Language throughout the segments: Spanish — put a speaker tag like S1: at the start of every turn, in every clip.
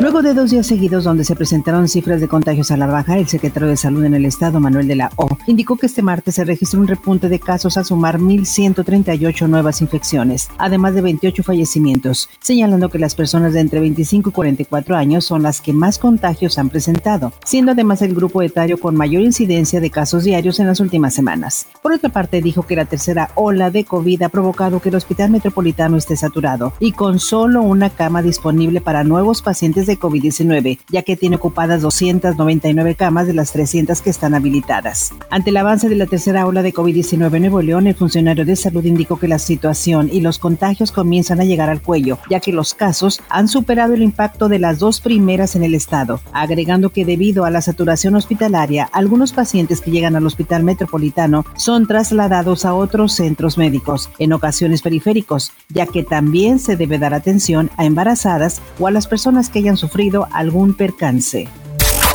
S1: Luego de dos días seguidos donde se presentaron cifras de contagios a la baja, el secretario de Salud en el Estado, Manuel de la O, indicó que este martes se registró un repunte de casos a sumar 1.138 nuevas infecciones, además de 28 fallecimientos, señalando que las personas de entre 25 y 44 años son las que más contagios han presentado, siendo además el grupo etario con mayor incidencia de casos diarios en las últimas semanas. Por otra parte, dijo que la tercera ola de COVID ha provocado que el Hospital Metropolitano esté saturado y con solo una cama disponible para nuevos pacientes de COVID-19, ya que tiene ocupadas 299 camas de las 300 que están habilitadas. Ante el avance de la tercera ola de COVID-19 en Nuevo León, el funcionario de salud indicó que la situación y los contagios comienzan a llegar al cuello, ya que los casos han superado el impacto de las dos primeras en el estado, agregando que debido a la saturación hospitalaria, algunos pacientes que llegan al hospital metropolitano son trasladados a otros centros médicos, en ocasiones periféricos, ya que también se debe dar atención a embarazadas o a las personas que hayan sufrido algún percance.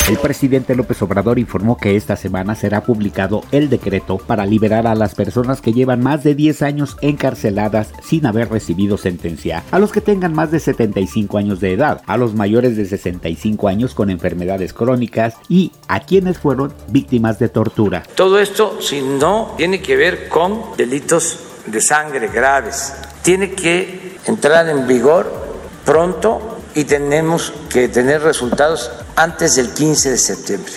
S2: El presidente López Obrador informó que esta semana será publicado el decreto para liberar a las personas que llevan más de 10 años encarceladas sin haber recibido sentencia, a los que tengan más de 75 años de edad, a los mayores de 65 años con enfermedades crónicas y a quienes fueron víctimas de tortura.
S3: Todo esto, si no tiene que ver con delitos de sangre graves, tiene que entrar en vigor pronto y tenemos que tener resultados antes del 15 de septiembre.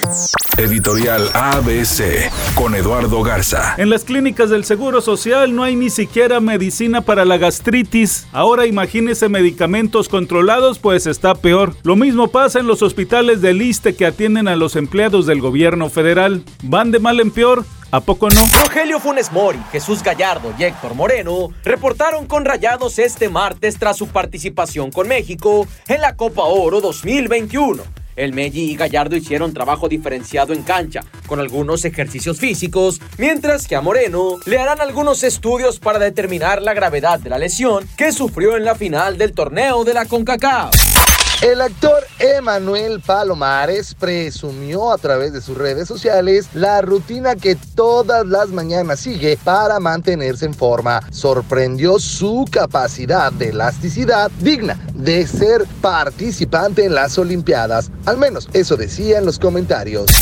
S4: Editorial ABC con Eduardo Garza.
S5: En las clínicas del Seguro Social no hay ni siquiera medicina para la gastritis. Ahora imagínese medicamentos controlados, pues está peor. Lo mismo pasa en los hospitales del ISTE que atienden a los empleados del gobierno federal. Van de mal en peor ¿A poco no?
S6: Rogelio Funes Mori, Jesús Gallardo y Héctor Moreno reportaron con Rayados este martes tras su participación con México en la Copa Oro 2021. El Melli y Gallardo hicieron trabajo diferenciado en cancha, con algunos ejercicios físicos, mientras que a Moreno le harán algunos estudios para determinar la gravedad de la lesión que sufrió en la final del torneo de la CONCACAF.
S7: El actor Emanuel Palomares presumió a través de sus redes sociales la rutina que todas las mañanas sigue para mantenerse en forma. Sorprendió su capacidad de elasticidad digna de ser participante en las Olimpiadas. Al menos eso decía en los comentarios.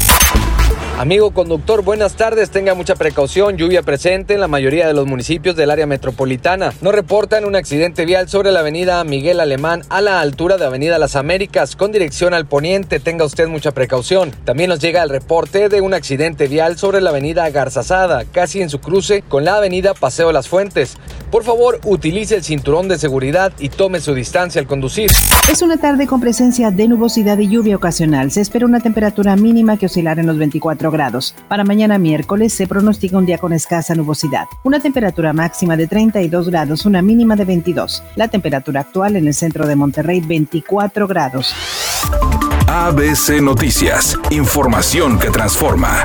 S8: Amigo conductor, buenas tardes. Tenga mucha precaución. Lluvia presente en la mayoría de los municipios del área metropolitana. Nos reportan un accidente vial sobre la avenida Miguel Alemán a la altura de Avenida Las Américas con dirección al poniente. Tenga usted mucha precaución. También nos llega el reporte de un accidente vial sobre la avenida Garzazada, casi en su cruce con la avenida Paseo Las Fuentes. Por favor, utilice el cinturón de seguridad y tome su distancia al conducir.
S1: Es una tarde con presencia de nubosidad y lluvia ocasional. Se espera una temperatura mínima que oscilará en los 24 grados. Para mañana miércoles se pronostica un día con escasa nubosidad. Una temperatura máxima de 32 grados, una mínima de 22. La temperatura actual en el centro de Monterrey 24 grados.
S4: ABC Noticias, información que transforma.